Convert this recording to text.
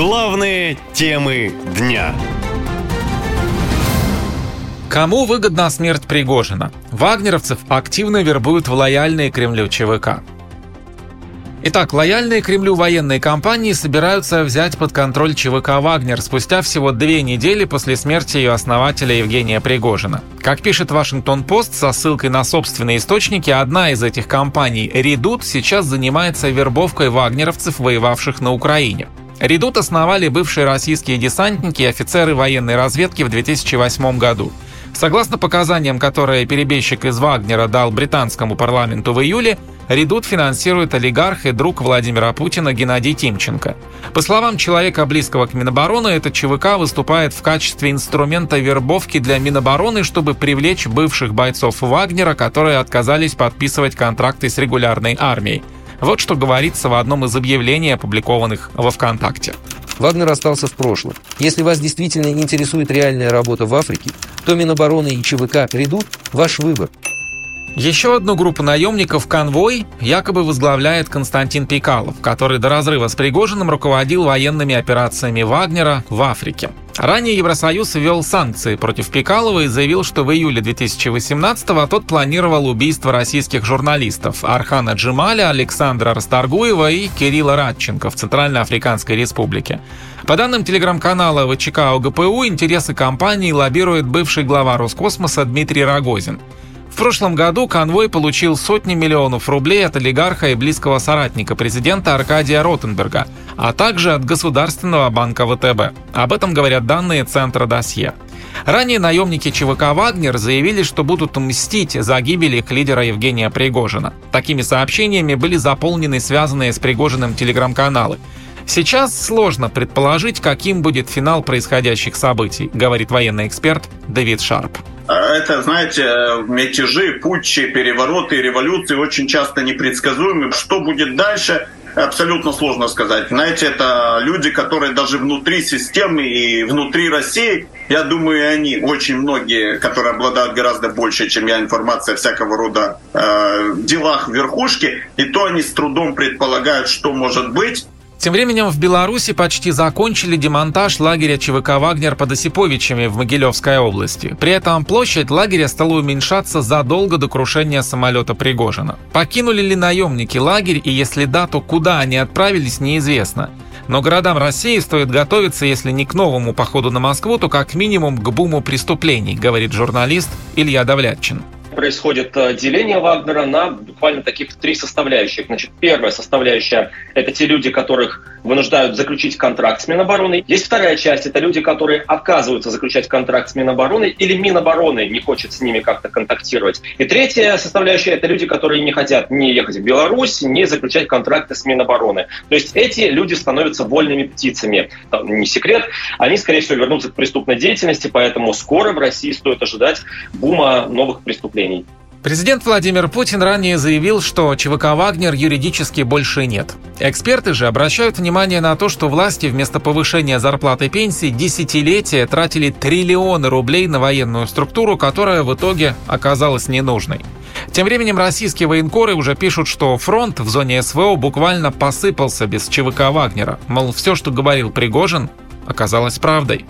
Главные темы дня. Кому выгодна смерть Пригожина? Вагнеровцев активно вербуют в лояльные Кремлю ЧВК. Итак, лояльные Кремлю военные компании собираются взять под контроль ЧВК «Вагнер» спустя всего две недели после смерти ее основателя Евгения Пригожина. Как пишет Вашингтон-Пост со ссылкой на собственные источники, одна из этих компаний, «Редут», сейчас занимается вербовкой вагнеровцев, воевавших на Украине. Редут основали бывшие российские десантники и офицеры военной разведки в 2008 году. Согласно показаниям, которые перебежчик из Вагнера дал британскому парламенту в июле, Редут финансирует олигарх и друг Владимира Путина Геннадий Тимченко. По словам человека, близкого к Минобороны, этот ЧВК выступает в качестве инструмента вербовки для Минобороны, чтобы привлечь бывших бойцов Вагнера, которые отказались подписывать контракты с регулярной армией. Вот что говорится в одном из объявлений, опубликованных во ВКонтакте. Вагнер остался в прошлом. Если вас действительно интересует реальная работа в Африке, то Минобороны и ЧВК «Редут» – ваш выбор. Еще одну группу наемников «Конвой» якобы возглавляет Константин Пикалов, который до разрыва с Пригожиным руководил военными операциями Вагнера в Африке. Ранее Евросоюз ввел санкции против Пикалова и заявил, что в июле 2018-го тот планировал убийство российских журналистов Архана Джималя, Александра Расторгуева и Кирилла Радченко в Центральноафриканской Республике. По данным телеграм-канала ВЧК ОГПУ, интересы компании лоббирует бывший глава Роскосмоса Дмитрий Рогозин. В прошлом году конвой получил сотни миллионов рублей от олигарха и близкого соратника президента Аркадия Ротенберга, а также от Государственного банка ВТБ. Об этом говорят данные Центра досье. Ранее наемники ЧВК «Вагнер» заявили, что будут мстить за гибель их лидера Евгения Пригожина. Такими сообщениями были заполнены связанные с Пригожиным телеграм-каналы. Сейчас сложно предположить, каким будет финал происходящих событий, говорит военный эксперт Дэвид Шарп. Это, знаете, мятежи, путчи, перевороты, революции очень часто непредсказуемы. Что будет дальше, абсолютно сложно сказать. Знаете, это люди, которые даже внутри системы и внутри России, я думаю, они, очень многие, которые обладают гораздо больше, чем я, информация всякого рода э, делах верхушки, и то они с трудом предполагают, что может быть. Тем временем в Беларуси почти закончили демонтаж лагеря ЧВК «Вагнер» под Осиповичами в Могилевской области. При этом площадь лагеря стала уменьшаться задолго до крушения самолета Пригожина. Покинули ли наемники лагерь и если да, то куда они отправились, неизвестно. Но городам России стоит готовиться, если не к новому походу на Москву, то как минимум к буму преступлений, говорит журналист Илья Давлятчин происходит э, деление Вагнера на буквально таких три составляющих. Значит, первая составляющая – это те люди, которых вынуждают заключить контракт с Минобороны. Есть вторая часть – это люди, которые отказываются заключать контракт с Минобороны или Минобороны не хочет с ними как-то контактировать. И третья составляющая – это люди, которые не хотят ни ехать в Беларусь, ни заключать контракты с Минобороны. То есть эти люди становятся вольными птицами. Там, не секрет, они, скорее всего, вернутся к преступной деятельности, поэтому скоро в России стоит ожидать бума новых преступлений. Президент Владимир Путин ранее заявил, что ЧВК «Вагнер» юридически больше нет. Эксперты же обращают внимание на то, что власти вместо повышения зарплаты и пенсий десятилетия тратили триллионы рублей на военную структуру, которая в итоге оказалась ненужной. Тем временем российские военкоры уже пишут, что фронт в зоне СВО буквально посыпался без ЧВК «Вагнера». Мол, все, что говорил Пригожин, оказалось правдой.